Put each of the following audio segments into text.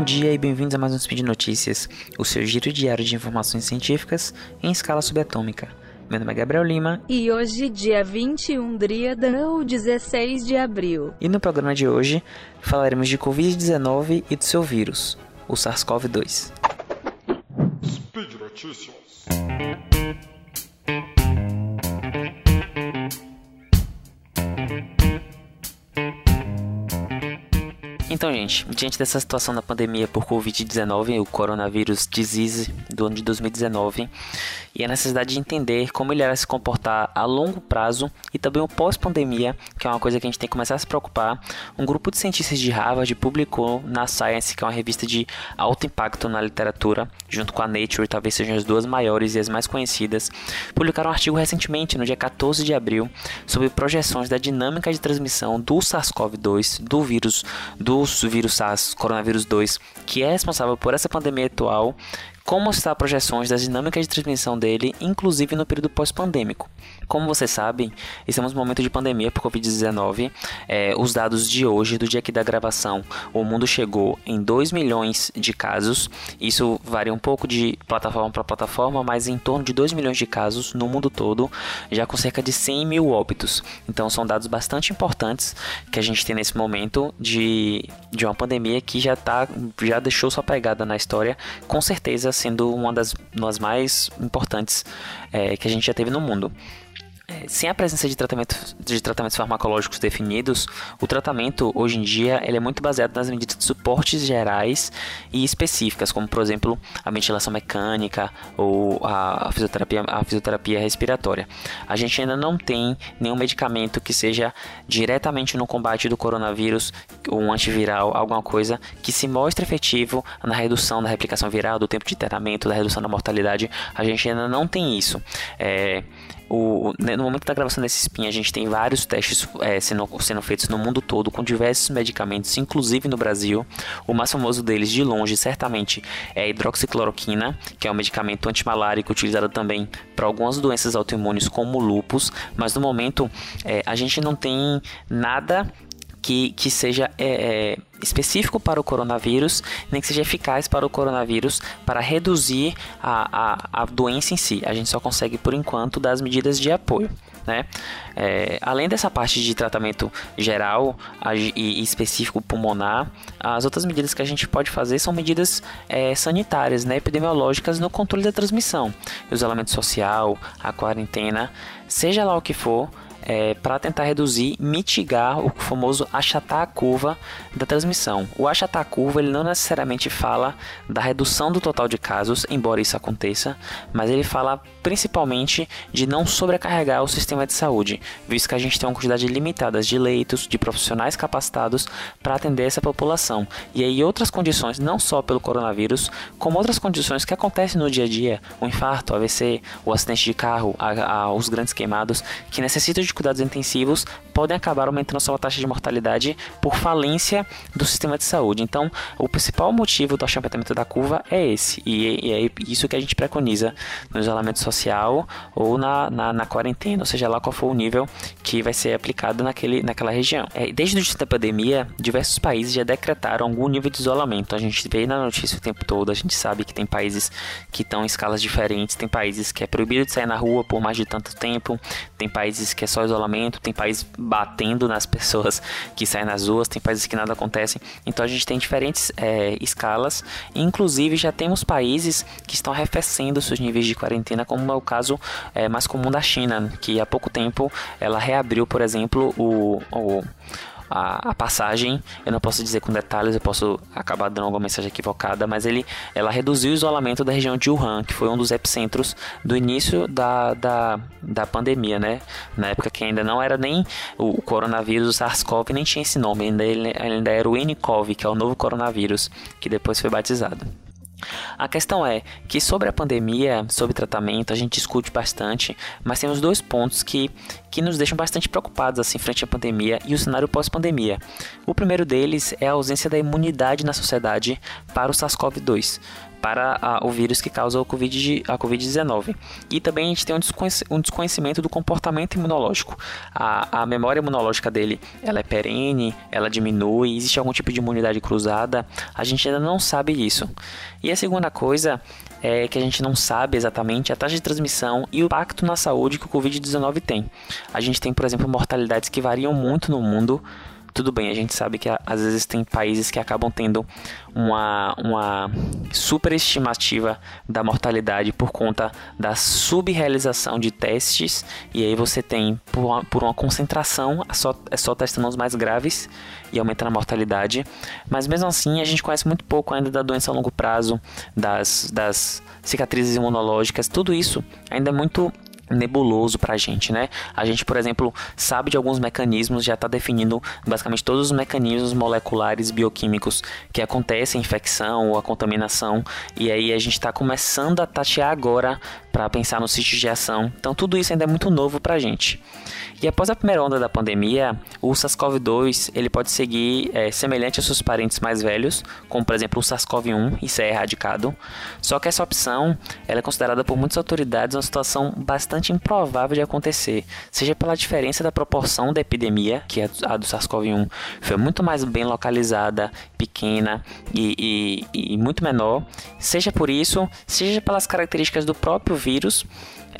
Bom dia e bem-vindos a mais um Speed Notícias, o seu giro diário de informações científicas em escala subatômica. Meu nome é Gabriel Lima. E hoje, dia 21 Dríada, ou 16 de abril. E no programa de hoje falaremos de Covid-19 e do seu vírus, o SARS-CoV-2. Speed Notícias. Então, gente, diante dessa situação da pandemia por Covid-19, o coronavírus disease do ano de 2019, e a necessidade de entender como ele irá se comportar a longo prazo e também o pós-pandemia, que é uma coisa que a gente tem que começar a se preocupar, um grupo de cientistas de Harvard publicou na Science, que é uma revista de alto impacto na literatura, junto com a Nature, talvez sejam as duas maiores e as mais conhecidas, publicaram um artigo recentemente, no dia 14 de abril, sobre projeções da dinâmica de transmissão do SARS-CoV-2, do vírus do vírus SARS, coronavírus 2, que é responsável por essa pandemia atual, como está projeções das dinâmicas de transmissão dele, inclusive no período pós-pandêmico. Como vocês sabem, estamos no momento de pandemia por Covid-19. É, os dados de hoje, do dia que da gravação, o mundo chegou em 2 milhões de casos. Isso varia um pouco de plataforma para plataforma, mas em torno de 2 milhões de casos no mundo todo, já com cerca de 100 mil óbitos. Então são dados bastante importantes que a gente tem nesse momento de, de uma pandemia que já, tá, já deixou sua pegada na história, com certeza sendo uma das, uma das mais importantes é, que a gente já teve no mundo. É, sem a presença de, tratamento, de tratamentos farmacológicos definidos, o tratamento hoje em dia ele é muito baseado nas medidas de suportes gerais e específicas, como por exemplo a ventilação mecânica ou a fisioterapia, a fisioterapia respiratória. A gente ainda não tem nenhum medicamento que seja diretamente no combate do coronavírus, um antiviral, alguma coisa que se mostre efetivo na redução da replicação viral, do tempo de tratamento, da redução da mortalidade. A gente ainda não tem isso. É, o, né, no momento da gravação desse spin, a gente tem vários testes é, sendo, sendo feitos no mundo todo com diversos medicamentos, inclusive no Brasil. O mais famoso deles, de longe, certamente, é a hidroxicloroquina, que é um medicamento antimalárico utilizado também para algumas doenças autoimunes, como lupus. Mas no momento, é, a gente não tem nada que, que seja é, é, específico para o coronavírus, nem que seja eficaz para o coronavírus para reduzir a, a, a doença em si. A gente só consegue, por enquanto, dar as medidas de apoio. Né? É, além dessa parte de tratamento geral e específico pulmonar, as outras medidas que a gente pode fazer são medidas é, sanitárias, né, epidemiológicas no controle da transmissão, isolamento social, a quarentena, seja lá o que for, é, para tentar reduzir, mitigar o famoso achatar a curva da transmissão. O achatar a curva ele não necessariamente fala da redução do total de casos, embora isso aconteça, mas ele fala principalmente de não sobrecarregar o sistema de saúde, visto que a gente tem uma quantidade limitada de leitos, de profissionais capacitados para atender essa população. E aí outras condições, não só pelo coronavírus, como outras condições que acontecem no dia a dia, o infarto, o AVC, o acidente de carro, a, a, os grandes queimados, que necessitam de cuidados intensivos podem acabar aumentando sua taxa de mortalidade por falência do sistema de saúde. Então, o principal motivo do achatamento da curva é esse, e, é isso que a gente preconiza no isolamento social ou na, na, na, quarentena, ou seja lá qual for o nível que vai ser aplicado naquele, naquela região. É, desde o início da pandemia, diversos países já decretaram algum nível de isolamento. A gente vê na notícia o tempo todo, a gente sabe que tem países que estão em escalas diferentes, tem países que é proibido de sair na rua por mais de tanto tempo, tem países que é só isolamento, tem países batendo nas pessoas que saem nas ruas, tem países que nada acontece. Então a gente tem diferentes é, escalas, inclusive já temos países que estão arrefecendo seus níveis de quarentena, como é o caso é, mais comum da China, que há pouco tempo ela reabriu, por exemplo, o, o a, a, passagem, eu não posso dizer com detalhes, eu posso acabar dando alguma mensagem equivocada, mas ele, ela reduziu o isolamento da região de Wuhan, que foi um dos epicentros do início da, da, da pandemia, né? Na época que ainda não era nem o coronavírus, o SARS-CoV, nem tinha esse nome, ainda, ainda era o nCoV, que é o novo coronavírus, que depois foi batizado. A questão é que sobre a pandemia, sobre tratamento, a gente discute bastante, mas temos dois pontos que, que nos deixam bastante preocupados assim frente à pandemia e o cenário pós-pandemia. O primeiro deles é a ausência da imunidade na sociedade para o SARS-CoV-2. Para a, o vírus que causa COVID, a Covid-19. E também a gente tem um desconhecimento do comportamento imunológico. A, a memória imunológica dele ela é perene, ela diminui, existe algum tipo de imunidade cruzada, a gente ainda não sabe isso. E a segunda coisa é que a gente não sabe exatamente a taxa de transmissão e o impacto na saúde que o Covid-19 tem. A gente tem, por exemplo, mortalidades que variam muito no mundo tudo bem, a gente sabe que às vezes tem países que acabam tendo uma, uma superestimativa da mortalidade por conta da subrealização de testes, e aí você tem, por uma, por uma concentração, é só, é só testando os mais graves e aumentando a mortalidade. Mas mesmo assim, a gente conhece muito pouco ainda da doença a longo prazo, das, das cicatrizes imunológicas, tudo isso ainda é muito nebuloso para a gente, né? A gente, por exemplo, sabe de alguns mecanismos, já está definindo basicamente todos os mecanismos moleculares bioquímicos que acontecem infecção ou a contaminação, e aí a gente está começando a tatear agora para pensar nos sítios de ação. Então tudo isso ainda é muito novo para a gente. E após a primeira onda da pandemia, o SARS-CoV-2 ele pode seguir é, semelhante aos seus parentes mais velhos, como por exemplo o SARS-CoV-1 e ser erradicado. Só que essa opção ela é considerada por muitas autoridades uma situação bastante improvável de acontecer, seja pela diferença da proporção da epidemia, que é a do SARS-CoV-1 foi muito mais bem localizada, pequena e, e, e muito menor, seja por isso, seja pelas características do próprio vírus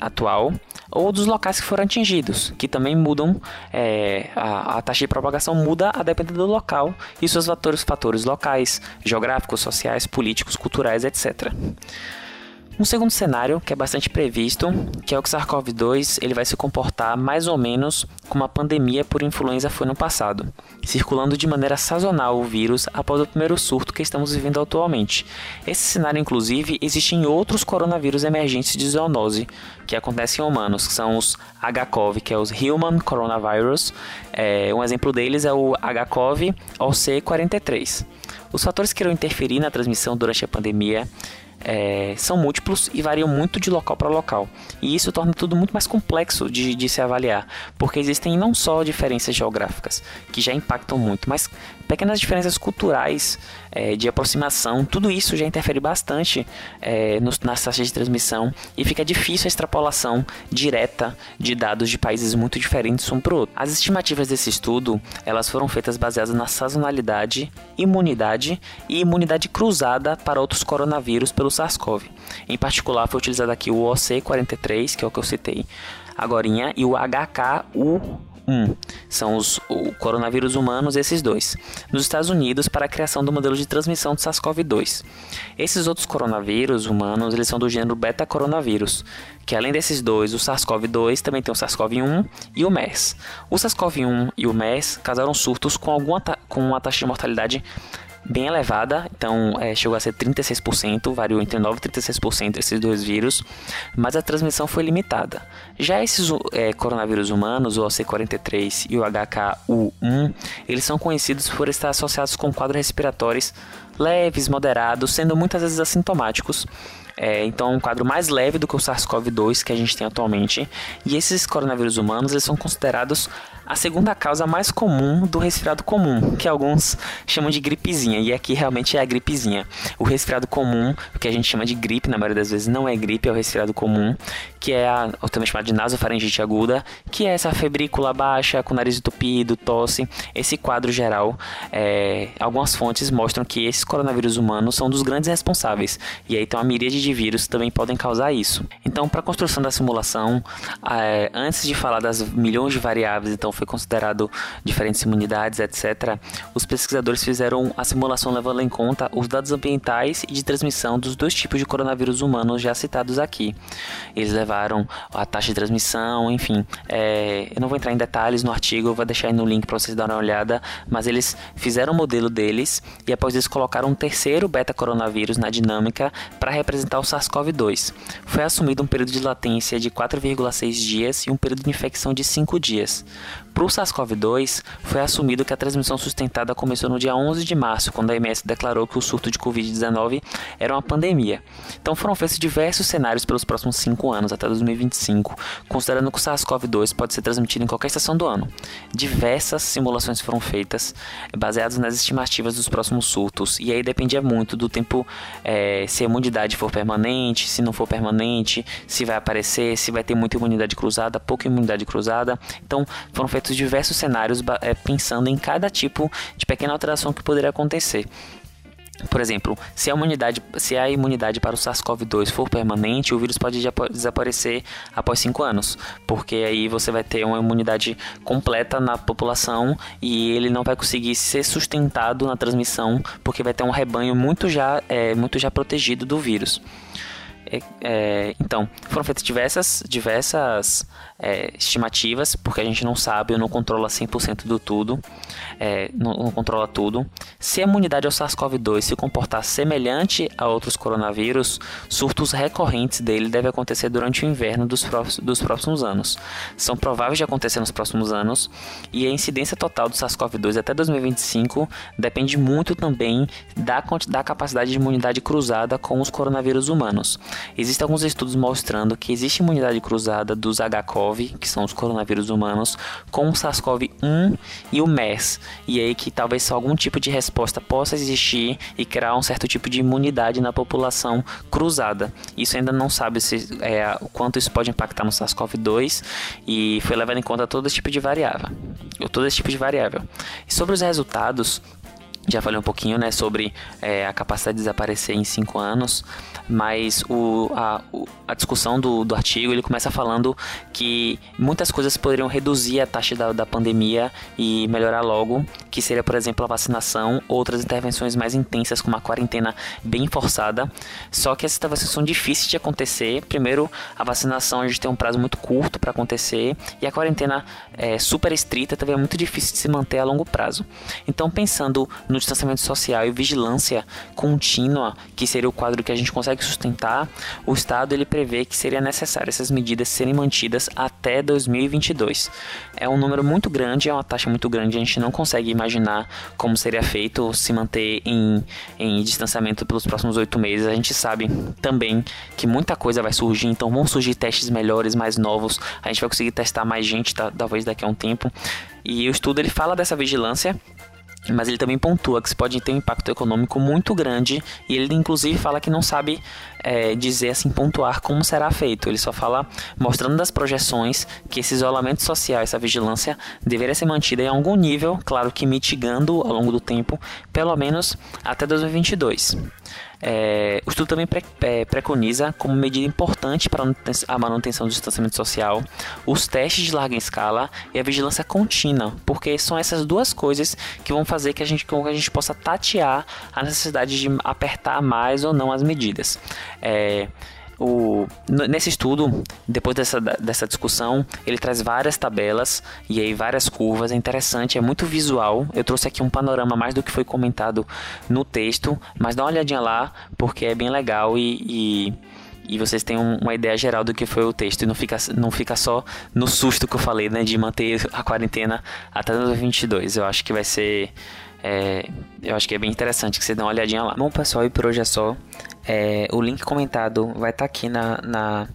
atual ou dos locais que foram atingidos, que também mudam, é, a, a, taxa de propagação muda a depender do local e seus fatores, fatores locais, geográficos, sociais, políticos, culturais, etc. Um segundo cenário, que é bastante previsto, que é o que SARS-CoV-2 ele vai se comportar mais ou menos como a pandemia por influenza foi no passado, circulando de maneira sazonal o vírus após o primeiro surto que estamos vivendo atualmente. Esse cenário, inclusive, existe em outros coronavírus emergentes de zoonose que acontecem em humanos, que são os HCOV, que é os Human Coronavirus. É, um exemplo deles é o HCOV OC43. Os fatores que irão interferir na transmissão durante a pandemia é, são múltiplos e variam muito de local para local. E isso torna tudo muito mais complexo de, de se avaliar, porque existem não só diferenças geográficas, que já impactam muito, mas pequenas diferenças culturais, é, de aproximação, tudo isso já interfere bastante é, nos, nas taxas de transmissão e fica difícil a extrapolação direta de dados de países muito diferentes um para o outro. As estimativas desse estudo elas foram feitas baseadas na sazonalidade, imunidade e imunidade cruzada para outros coronavírus pelo SARS-CoV. Em particular, foi utilizado aqui o OC43, que é o que eu citei agora, e o HKU 1. São os o coronavírus humanos, esses dois. Nos Estados Unidos, para a criação do modelo de transmissão do SARS-CoV-2. Esses outros coronavírus humanos, eles são do gênero beta-coronavírus, que além desses dois, o SARS-CoV-2 também tem o SARS-CoV-1 e o MERS. O SARS-CoV-1 e o MERS causaram surtos com, alguma com uma taxa de mortalidade bem elevada, então é, chegou a ser 36%, variou entre 9% e 36% esses dois vírus, mas a transmissão foi limitada. Já esses é, coronavírus humanos, o OC43 e o HKU1, eles são conhecidos por estar associados com quadros respiratórios leves, moderados, sendo muitas vezes assintomáticos. É, então, é um quadro mais leve do que o SARS-CoV-2 que a gente tem atualmente. E esses coronavírus humanos eles são considerados a segunda causa mais comum do resfriado comum, que alguns chamam de gripezinha, e aqui realmente é a gripezinha. O resfriado comum, que a gente chama de gripe, na maioria das vezes não é gripe, é o resfriado comum, que é a, também chamado de nasofaringite aguda, que é essa febrícula baixa, com nariz entupido, tosse, esse quadro geral. É, algumas fontes mostram que esses coronavírus humanos são dos grandes responsáveis, e aí tem uma miríade de vírus que também podem causar isso. Então, para a construção da simulação, é, antes de falar das milhões de variáveis, então foi considerado diferentes imunidades, etc., os pesquisadores fizeram a simulação levando em conta os dados ambientais e de transmissão dos dois tipos de coronavírus humanos já citados aqui. Eles levaram a taxa de transmissão, enfim. É, eu não vou entrar em detalhes no artigo, eu vou deixar aí no link para vocês darem uma olhada, mas eles fizeram o modelo deles e após isso colocaram um terceiro beta-coronavírus na dinâmica para representar sustentar o SARS-CoV-2. Foi assumido um período de latência de 4,6 dias e um período de infecção de 5 dias. Para o SARS-CoV-2, foi assumido que a transmissão sustentada começou no dia 11 de março, quando a OMS declarou que o surto de Covid-19 era uma pandemia. Então foram feitos diversos cenários pelos próximos 5 anos, até 2025, considerando que o SARS-CoV-2 pode ser transmitido em qualquer estação do ano. Diversas simulações foram feitas, baseadas nas estimativas dos próximos surtos, e aí dependia muito do tempo, é, se a imunidade for permanente, se não for permanente, se vai aparecer, se vai ter muita imunidade cruzada, pouca imunidade cruzada. Então foram feitos feitos diversos cenários é, pensando em cada tipo de pequena alteração que poderia acontecer. Por exemplo, se a imunidade, se a imunidade para o SARS-CoV-2 for permanente, o vírus pode desaparecer após 5 anos, porque aí você vai ter uma imunidade completa na população e ele não vai conseguir ser sustentado na transmissão, porque vai ter um rebanho muito já, é, muito já protegido do vírus. É, é, então, foram feitas diversas, diversas é, estimativas, porque a gente não sabe, não controla 100% do tudo, é, não, não, controla tudo. Se a imunidade ao SARS-CoV-2 se comportar semelhante a outros coronavírus, surtos recorrentes dele devem acontecer durante o inverno dos, próximos, dos próximos anos. São prováveis de acontecer nos próximos anos, e a incidência total do SARS-CoV-2 até 2025 depende muito também da, da capacidade de imunidade cruzada com os coronavírus humanos. Existem alguns estudos mostrando que existe imunidade cruzada dos HCOV que são os coronavírus humanos, com o SARS-CoV-1 e o MERS, e aí que talvez algum tipo de resposta possa existir e criar um certo tipo de imunidade na população cruzada. Isso ainda não sabe se é, o quanto isso pode impactar no SARS-CoV-2 e foi levado em conta todo esse tipo de variável, todo esse tipo de variável. E sobre os resultados, já falei um pouquinho né, sobre é, a capacidade de desaparecer em 5 anos, mas o, a, a discussão do, do artigo ele começa falando que muitas coisas poderiam reduzir a taxa da, da pandemia e melhorar logo, que seria, por exemplo, a vacinação, outras intervenções mais intensas, como a quarentena bem forçada. Só que essas intervenções são difíceis de acontecer. Primeiro, a vacinação a gente tem um prazo muito curto para acontecer, e a quarentena é, super estrita também é muito difícil de se manter a longo prazo. Então, pensando no distanciamento social e vigilância contínua, que seria o quadro que a gente consegue sustentar, o Estado ele prevê que seria necessário essas medidas serem mantidas até 2022. É um número muito grande, é uma taxa muito grande, a gente não consegue imaginar como seria feito se manter em, em distanciamento pelos próximos oito meses. A gente sabe também que muita coisa vai surgir, então vão surgir testes melhores, mais novos, a gente vai conseguir testar mais gente, tá, talvez daqui a um tempo. E o estudo ele fala dessa vigilância mas ele também pontua que isso pode ter um impacto econômico muito grande e ele inclusive fala que não sabe é, dizer assim pontuar como será feito. Ele só fala mostrando das projeções que esse isolamento social essa vigilância deveria ser mantida em algum nível claro que mitigando ao longo do tempo pelo menos até 2022 é, o estudo também pre, é, preconiza como medida importante para a manutenção do distanciamento social os testes de larga escala e a vigilância contínua, porque são essas duas coisas que vão fazer que a gente, que a gente possa tatear a necessidade de apertar mais ou não as medidas. É, o, nesse estudo, depois dessa, dessa discussão, ele traz várias tabelas e aí várias curvas. É interessante, é muito visual. Eu trouxe aqui um panorama mais do que foi comentado no texto, mas dá uma olhadinha lá porque é bem legal e, e e vocês têm uma ideia geral do que foi o texto e não fica, não fica só no susto que eu falei, né, de manter a quarentena até 2022. Eu acho que vai ser é, eu acho que é bem interessante que você dê uma olhadinha lá. Bom, pessoal, e por hoje é só. É, o link comentado vai estar tá aqui na, na,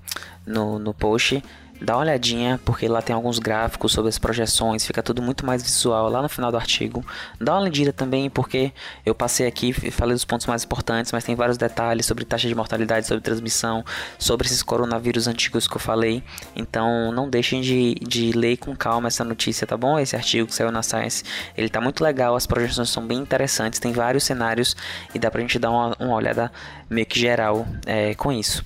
no, no post dá uma olhadinha, porque lá tem alguns gráficos sobre as projeções, fica tudo muito mais visual lá no final do artigo. Dá uma lida também, porque eu passei aqui e falei dos pontos mais importantes, mas tem vários detalhes sobre taxa de mortalidade, sobre transmissão, sobre esses coronavírus antigos que eu falei. Então não deixem de, de ler com calma essa notícia, tá bom? Esse artigo que saiu na Science, ele tá muito legal, as projeções são bem interessantes, tem vários cenários e dá pra gente dar uma, uma olhada meio que geral é, com isso.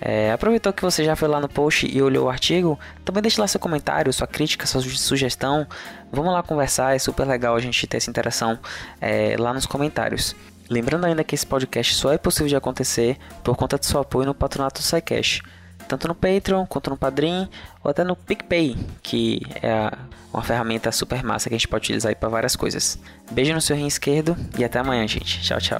É, aproveitou que você já foi lá no post e olhou o artigo, também deixe lá seu comentário, sua crítica, sua sugestão. Vamos lá conversar, é super legal a gente ter essa interação é, lá nos comentários. Lembrando ainda que esse podcast só é possível de acontecer por conta do seu apoio no patronato do SciCash. Tanto no Patreon, quanto no Padrim, ou até no PicPay, que é uma ferramenta super massa que a gente pode utilizar para várias coisas. Beijo no seu rim esquerdo e até amanhã, gente. Tchau, tchau.